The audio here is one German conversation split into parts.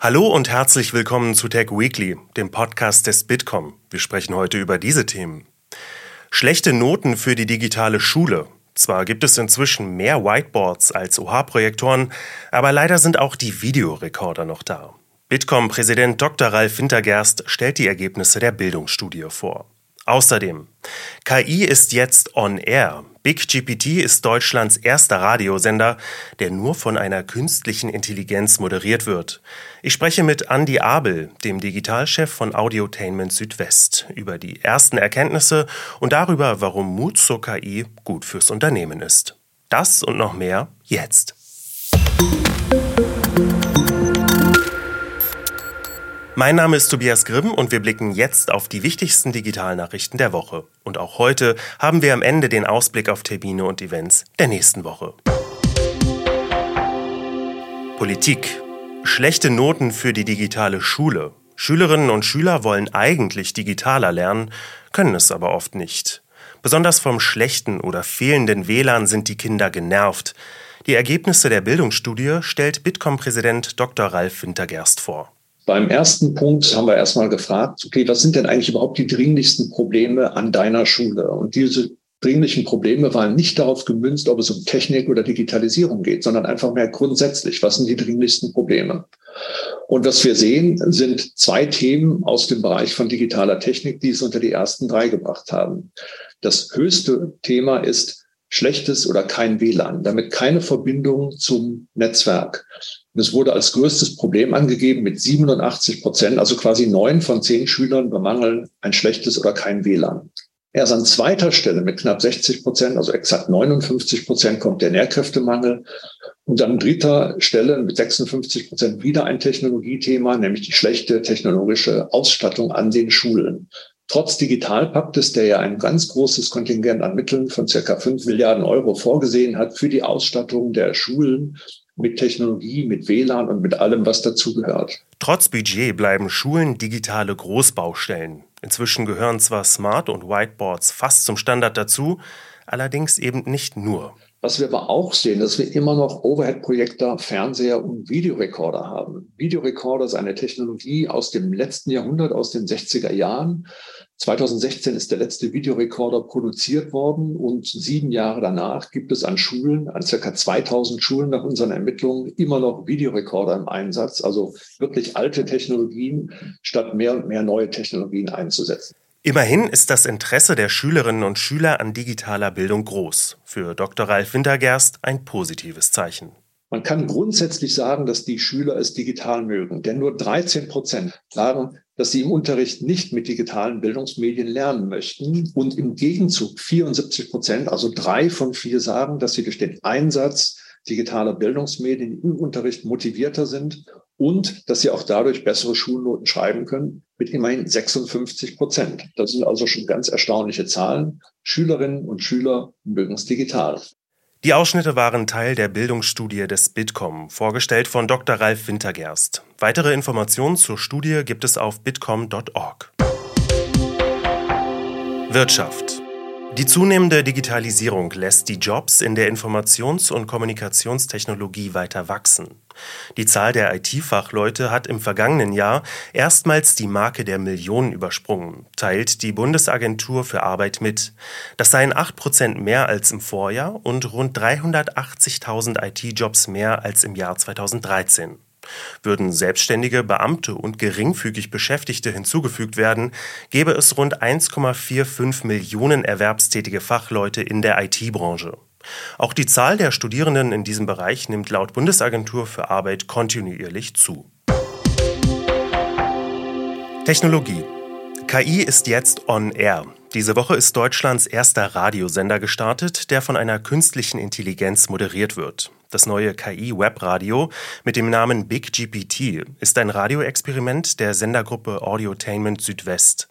Hallo und herzlich willkommen zu Tech Weekly, dem Podcast des Bitkom. Wir sprechen heute über diese Themen. Schlechte Noten für die digitale Schule. Zwar gibt es inzwischen mehr Whiteboards als OH-Projektoren, aber leider sind auch die Videorekorder noch da. Bitkom-Präsident Dr. Ralf Wintergerst stellt die Ergebnisse der Bildungsstudie vor. Außerdem, KI ist jetzt on air. BigGPT ist Deutschlands erster Radiosender, der nur von einer künstlichen Intelligenz moderiert wird. Ich spreche mit Andy Abel, dem Digitalchef von Audiotainment Südwest, über die ersten Erkenntnisse und darüber, warum Mut zur KI gut fürs Unternehmen ist. Das und noch mehr jetzt. Mein Name ist Tobias Grimm und wir blicken jetzt auf die wichtigsten Digitalnachrichten der Woche. Und auch heute haben wir am Ende den Ausblick auf Termine und Events der nächsten Woche. Politik. Schlechte Noten für die digitale Schule. Schülerinnen und Schüler wollen eigentlich digitaler lernen, können es aber oft nicht. Besonders vom schlechten oder fehlenden WLAN sind die Kinder genervt. Die Ergebnisse der Bildungsstudie stellt Bitkom-Präsident Dr. Ralf Wintergerst vor. Beim ersten Punkt haben wir erstmal gefragt, okay, was sind denn eigentlich überhaupt die dringlichsten Probleme an deiner Schule? Und diese dringlichen Probleme waren nicht darauf gemünzt, ob es um Technik oder Digitalisierung geht, sondern einfach mehr grundsätzlich, was sind die dringlichsten Probleme? Und was wir sehen, sind zwei Themen aus dem Bereich von digitaler Technik, die es unter die ersten drei gebracht haben. Das höchste Thema ist schlechtes oder kein WLAN, damit keine Verbindung zum Netzwerk. Und es wurde als größtes Problem angegeben mit 87 Prozent, also quasi neun von zehn Schülern bemangeln ein schlechtes oder kein WLAN. Erst an zweiter Stelle mit knapp 60 Prozent, also exakt 59 Prozent, kommt der Nährkräftemangel. Und an dritter Stelle mit 56 Prozent wieder ein Technologiethema, nämlich die schlechte technologische Ausstattung an den Schulen. Trotz Digitalpaktes, der ja ein ganz großes Kontingent an Mitteln von circa fünf Milliarden Euro vorgesehen hat für die Ausstattung der Schulen mit Technologie, mit WLAN und mit allem, was dazugehört. Trotz Budget bleiben Schulen digitale Großbaustellen. Inzwischen gehören zwar Smart- und Whiteboards fast zum Standard dazu, allerdings eben nicht nur. Was wir aber auch sehen, dass wir immer noch Overhead-Projektor, Fernseher und Videorekorder haben. Videorekorder ist eine Technologie aus dem letzten Jahrhundert, aus den 60er Jahren. 2016 ist der letzte Videorekorder produziert worden und sieben Jahre danach gibt es an Schulen, an circa 2000 Schulen nach unseren Ermittlungen, immer noch Videorekorder im Einsatz. Also wirklich alte Technologien statt mehr und mehr neue Technologien einzusetzen. Immerhin ist das Interesse der Schülerinnen und Schüler an digitaler Bildung groß. Für Dr. Ralf Wintergerst ein positives Zeichen. Man kann grundsätzlich sagen, dass die Schüler es digital mögen, denn nur 13 Prozent sagen, dass sie im Unterricht nicht mit digitalen Bildungsmedien lernen möchten und im Gegenzug 74 Prozent, also drei von vier sagen, dass sie durch den Einsatz digitaler Bildungsmedien im Unterricht motivierter sind und dass sie auch dadurch bessere Schulnoten schreiben können mit immerhin 56 Prozent. Das sind also schon ganz erstaunliche Zahlen. Schülerinnen und Schüler mögen es digital. Die Ausschnitte waren Teil der Bildungsstudie des Bitkom, vorgestellt von Dr. Ralf Wintergerst. Weitere Informationen zur Studie gibt es auf bitkom.org. Wirtschaft die zunehmende Digitalisierung lässt die Jobs in der Informations- und Kommunikationstechnologie weiter wachsen. Die Zahl der IT-Fachleute hat im vergangenen Jahr erstmals die Marke der Millionen übersprungen, teilt die Bundesagentur für Arbeit mit. Das seien 8 Prozent mehr als im Vorjahr und rund 380.000 IT-Jobs mehr als im Jahr 2013. Würden selbstständige Beamte und geringfügig Beschäftigte hinzugefügt werden, gäbe es rund 1,45 Millionen erwerbstätige Fachleute in der IT-Branche. Auch die Zahl der Studierenden in diesem Bereich nimmt laut Bundesagentur für Arbeit kontinuierlich zu. Technologie. KI ist jetzt on air. Diese Woche ist Deutschlands erster Radiosender gestartet, der von einer künstlichen Intelligenz moderiert wird. Das neue KI-Webradio mit dem Namen Big GPT ist ein Radioexperiment der Sendergruppe Audiotainment Südwest.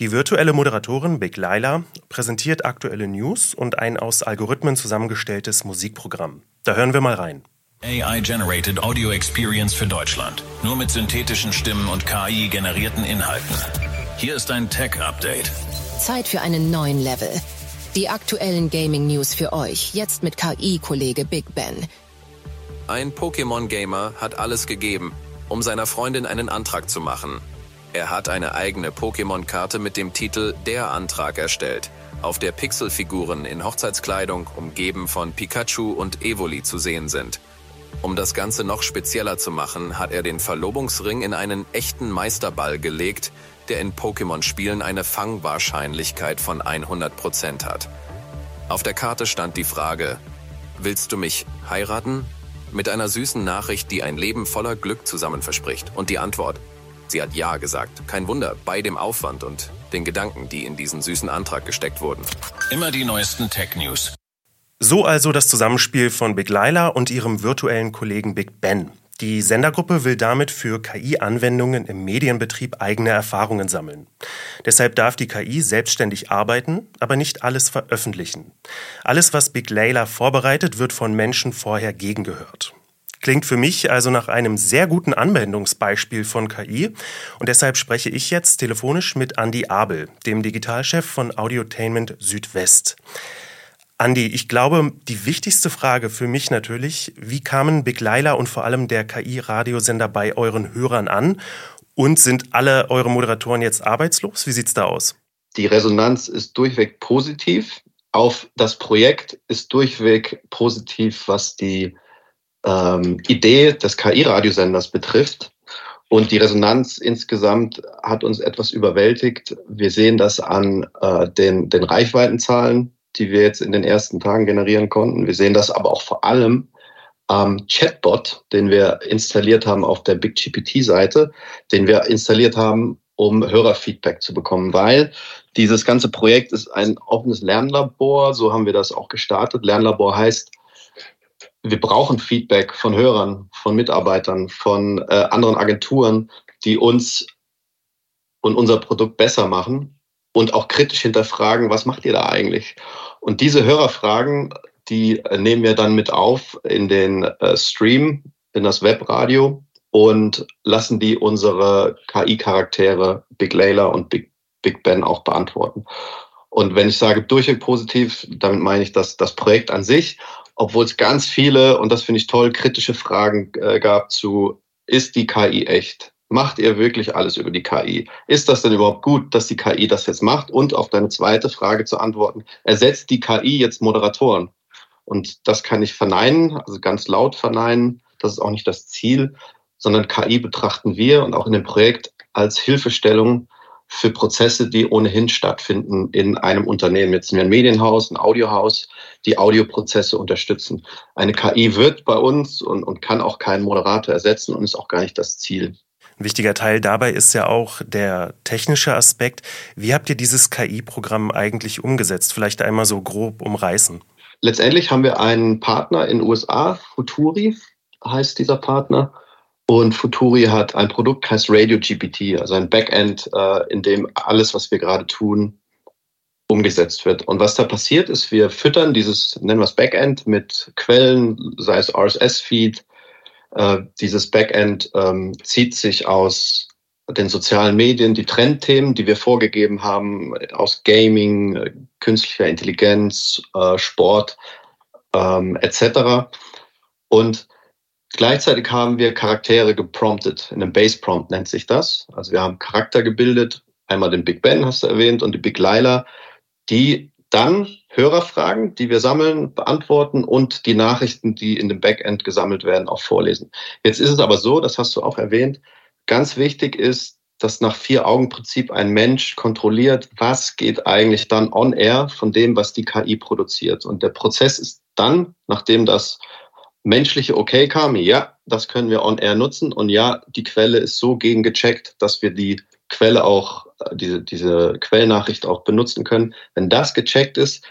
Die virtuelle Moderatorin Big Laila präsentiert aktuelle News und ein aus Algorithmen zusammengestelltes Musikprogramm. Da hören wir mal rein. AI-generated Audio Experience für Deutschland. Nur mit synthetischen Stimmen und KI-generierten Inhalten. Hier ist ein Tech-Update. Zeit für einen neuen Level. Die aktuellen Gaming-News für euch, jetzt mit KI-Kollege Big Ben. Ein Pokémon-Gamer hat alles gegeben, um seiner Freundin einen Antrag zu machen. Er hat eine eigene Pokémon-Karte mit dem Titel Der Antrag erstellt, auf der Pixelfiguren in Hochzeitskleidung umgeben von Pikachu und Evoli zu sehen sind. Um das Ganze noch spezieller zu machen, hat er den Verlobungsring in einen echten Meisterball gelegt, der in Pokémon-Spielen eine Fangwahrscheinlichkeit von 100% hat. Auf der Karte stand die Frage, willst du mich heiraten? Mit einer süßen Nachricht, die ein Leben voller Glück zusammen verspricht. Und die Antwort, sie hat Ja gesagt. Kein Wunder, bei dem Aufwand und den Gedanken, die in diesen süßen Antrag gesteckt wurden. Immer die neuesten Tech-News. So also das Zusammenspiel von Big Lila und ihrem virtuellen Kollegen Big Ben. Die Sendergruppe will damit für KI-Anwendungen im Medienbetrieb eigene Erfahrungen sammeln. Deshalb darf die KI selbstständig arbeiten, aber nicht alles veröffentlichen. Alles, was Big Layla vorbereitet, wird von Menschen vorher gegengehört. Klingt für mich also nach einem sehr guten Anwendungsbeispiel von KI und deshalb spreche ich jetzt telefonisch mit Andy Abel, dem Digitalchef von Audiotainment Südwest. Andi, ich glaube, die wichtigste Frage für mich natürlich, wie kamen Big Laila und vor allem der KI-Radiosender bei euren Hörern an? Und sind alle eure Moderatoren jetzt arbeitslos? Wie sieht's da aus? Die Resonanz ist durchweg positiv. Auf das Projekt ist durchweg positiv, was die ähm, Idee des KI-Radiosenders betrifft. Und die Resonanz insgesamt hat uns etwas überwältigt. Wir sehen das an äh, den, den Reichweitenzahlen die wir jetzt in den ersten Tagen generieren konnten. Wir sehen das aber auch vor allem am Chatbot, den wir installiert haben auf der BigGPT-Seite, den wir installiert haben, um Hörerfeedback zu bekommen, weil dieses ganze Projekt ist ein offenes Lernlabor, so haben wir das auch gestartet. Lernlabor heißt, wir brauchen Feedback von Hörern, von Mitarbeitern, von äh, anderen Agenturen, die uns und unser Produkt besser machen und auch kritisch hinterfragen, was macht ihr da eigentlich? Und diese Hörerfragen, die nehmen wir dann mit auf in den äh, Stream, in das Webradio und lassen die unsere KI-Charaktere Big Layla und Big, Big Ben auch beantworten. Und wenn ich sage durchweg positiv, damit meine ich, dass das Projekt an sich, obwohl es ganz viele, und das finde ich toll, kritische Fragen äh, gab zu, ist die KI echt? Macht ihr wirklich alles über die KI? Ist das denn überhaupt gut, dass die KI das jetzt macht? Und auf deine zweite Frage zu antworten, ersetzt die KI jetzt Moderatoren? Und das kann ich verneinen, also ganz laut verneinen. Das ist auch nicht das Ziel, sondern KI betrachten wir und auch in dem Projekt als Hilfestellung für Prozesse, die ohnehin stattfinden in einem Unternehmen. Jetzt sind wir ein Medienhaus, ein Audiohaus, die Audioprozesse unterstützen. Eine KI wird bei uns und, und kann auch keinen Moderator ersetzen und ist auch gar nicht das Ziel. Ein wichtiger Teil dabei ist ja auch der technische Aspekt. Wie habt ihr dieses KI-Programm eigentlich umgesetzt? Vielleicht einmal so grob umreißen. Letztendlich haben wir einen Partner in den USA, Futuri heißt dieser Partner. Und Futuri hat ein Produkt, heißt Radio GPT, also ein Backend, äh, in dem alles, was wir gerade tun, umgesetzt wird. Und was da passiert ist, wir füttern dieses, nennen wir es Backend, mit Quellen, sei es RSS-Feed, äh, dieses Backend ähm, zieht sich aus den sozialen Medien, die Trendthemen, die wir vorgegeben haben, aus Gaming, äh, künstlicher Intelligenz, äh, Sport ähm, etc. Und gleichzeitig haben wir Charaktere gepromptet. In einem Base Prompt nennt sich das. Also wir haben Charakter gebildet. Einmal den Big Ben hast du erwähnt und die Big Lila, die dann Hörerfragen, die wir sammeln, beantworten und die Nachrichten, die in dem Backend gesammelt werden, auch vorlesen. Jetzt ist es aber so, das hast du auch erwähnt, ganz wichtig ist, dass nach Vier-Augen-Prinzip ein Mensch kontrolliert, was geht eigentlich dann on-air von dem, was die KI produziert. Und der Prozess ist dann, nachdem das menschliche Okay kam, ja, das können wir on-air nutzen und ja, die Quelle ist so gegengecheckt, dass wir die Quelle auch, äh, diese, diese Quellnachricht auch benutzen können. Wenn das gecheckt ist,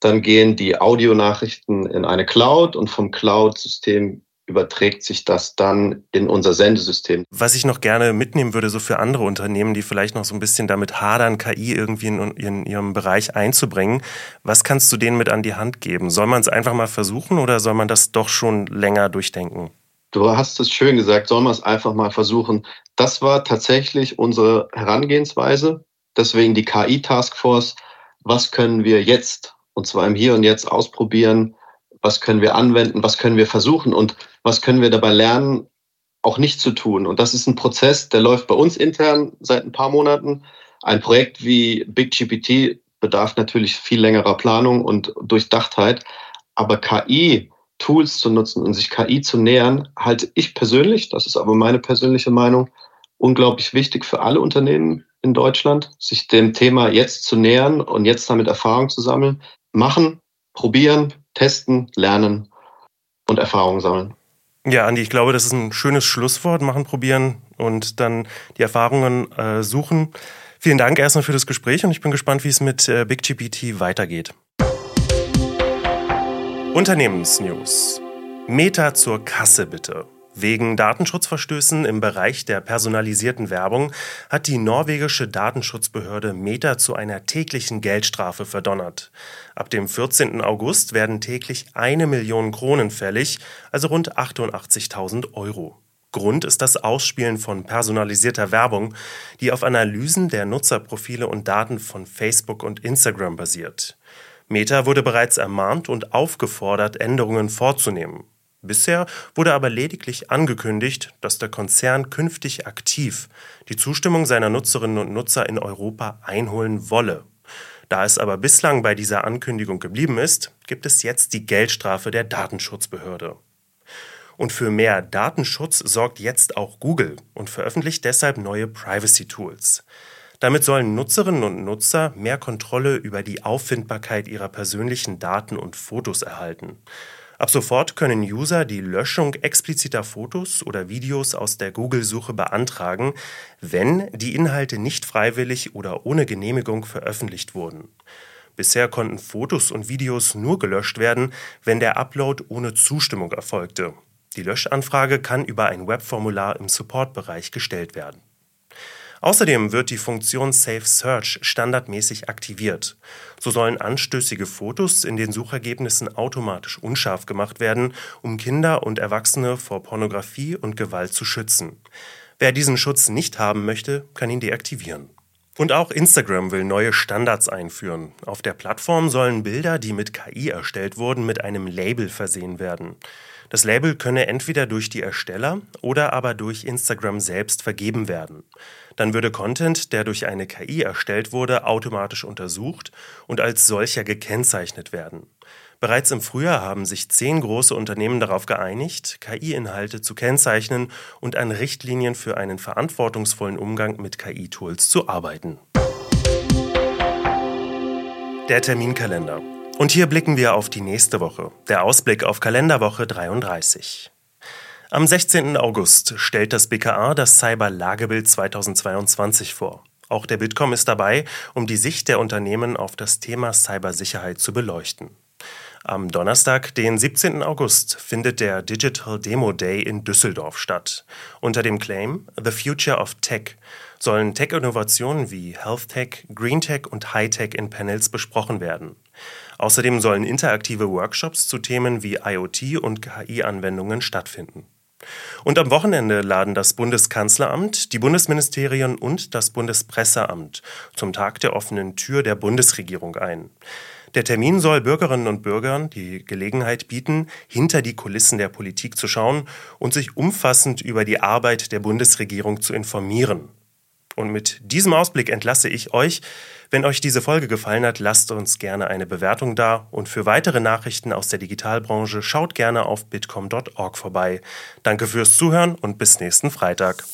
dann gehen die Audionachrichten in eine Cloud und vom Cloud-System überträgt sich das dann in unser Sendesystem. Was ich noch gerne mitnehmen würde, so für andere Unternehmen, die vielleicht noch so ein bisschen damit hadern, KI irgendwie in, in ihrem Bereich einzubringen, was kannst du denen mit an die Hand geben? Soll man es einfach mal versuchen oder soll man das doch schon länger durchdenken? Du hast es schön gesagt, soll man es einfach mal versuchen. Das war tatsächlich unsere Herangehensweise. Deswegen die KI-Taskforce. Was können wir jetzt, und zwar im Hier und Jetzt, ausprobieren? Was können wir anwenden? Was können wir versuchen? Und was können wir dabei lernen? auch nicht zu tun. Und das ist ein Prozess, der läuft bei uns intern seit ein paar Monaten. Ein Projekt wie BigGPT bedarf natürlich viel längerer Planung und Durchdachtheit. Aber KI-Tools zu nutzen und sich KI zu nähern, halte ich persönlich, das ist aber meine persönliche Meinung, unglaublich wichtig für alle Unternehmen in Deutschland, sich dem Thema jetzt zu nähern und jetzt damit Erfahrung zu sammeln. Machen, probieren, testen, lernen und Erfahrungen sammeln. Ja, Andi, ich glaube, das ist ein schönes Schlusswort. Machen, probieren und dann die Erfahrungen äh, suchen. Vielen Dank erstmal für das Gespräch und ich bin gespannt, wie es mit äh, BigGPT weitergeht. Unternehmensnews. Meta zur Kasse bitte. Wegen Datenschutzverstößen im Bereich der personalisierten Werbung hat die norwegische Datenschutzbehörde Meta zu einer täglichen Geldstrafe verdonnert. Ab dem 14. August werden täglich eine Million Kronen fällig, also rund 88.000 Euro. Grund ist das Ausspielen von personalisierter Werbung, die auf Analysen der Nutzerprofile und Daten von Facebook und Instagram basiert. Meta wurde bereits ermahnt und aufgefordert, Änderungen vorzunehmen. Bisher wurde aber lediglich angekündigt, dass der Konzern künftig aktiv die Zustimmung seiner Nutzerinnen und Nutzer in Europa einholen wolle. Da es aber bislang bei dieser Ankündigung geblieben ist, gibt es jetzt die Geldstrafe der Datenschutzbehörde. Und für mehr Datenschutz sorgt jetzt auch Google und veröffentlicht deshalb neue Privacy-Tools. Damit sollen Nutzerinnen und Nutzer mehr Kontrolle über die Auffindbarkeit ihrer persönlichen Daten und Fotos erhalten. Ab sofort können User die Löschung expliziter Fotos oder Videos aus der Google-Suche beantragen, wenn die Inhalte nicht freiwillig oder ohne Genehmigung veröffentlicht wurden. Bisher konnten Fotos und Videos nur gelöscht werden, wenn der Upload ohne Zustimmung erfolgte. Die Löschanfrage kann über ein Webformular im Supportbereich gestellt werden. Außerdem wird die Funktion Safe Search standardmäßig aktiviert. So sollen anstößige Fotos in den Suchergebnissen automatisch unscharf gemacht werden, um Kinder und Erwachsene vor Pornografie und Gewalt zu schützen. Wer diesen Schutz nicht haben möchte, kann ihn deaktivieren. Und auch Instagram will neue Standards einführen. Auf der Plattform sollen Bilder, die mit KI erstellt wurden, mit einem Label versehen werden. Das Label könne entweder durch die Ersteller oder aber durch Instagram selbst vergeben werden. Dann würde Content, der durch eine KI erstellt wurde, automatisch untersucht und als solcher gekennzeichnet werden. Bereits im Frühjahr haben sich zehn große Unternehmen darauf geeinigt, KI-Inhalte zu kennzeichnen und an Richtlinien für einen verantwortungsvollen Umgang mit KI-Tools zu arbeiten. Der Terminkalender. Und hier blicken wir auf die nächste Woche, der Ausblick auf Kalenderwoche 33. Am 16. August stellt das BKA das Cyber-Lagebild 2022 vor. Auch der Bitkom ist dabei, um die Sicht der Unternehmen auf das Thema Cybersicherheit zu beleuchten. Am Donnerstag, den 17. August, findet der Digital Demo Day in Düsseldorf statt. Unter dem Claim The Future of Tech sollen Tech-Innovationen wie Health Tech, Green Tech und High Tech in Panels besprochen werden. Außerdem sollen interaktive Workshops zu Themen wie IoT und KI-Anwendungen stattfinden. Und am Wochenende laden das Bundeskanzleramt, die Bundesministerien und das Bundespresseamt zum Tag der offenen Tür der Bundesregierung ein. Der Termin soll Bürgerinnen und Bürgern die Gelegenheit bieten, hinter die Kulissen der Politik zu schauen und sich umfassend über die Arbeit der Bundesregierung zu informieren. Und mit diesem Ausblick entlasse ich euch. Wenn euch diese Folge gefallen hat, lasst uns gerne eine Bewertung da und für weitere Nachrichten aus der Digitalbranche schaut gerne auf bitcom.org vorbei. Danke fürs Zuhören und bis nächsten Freitag.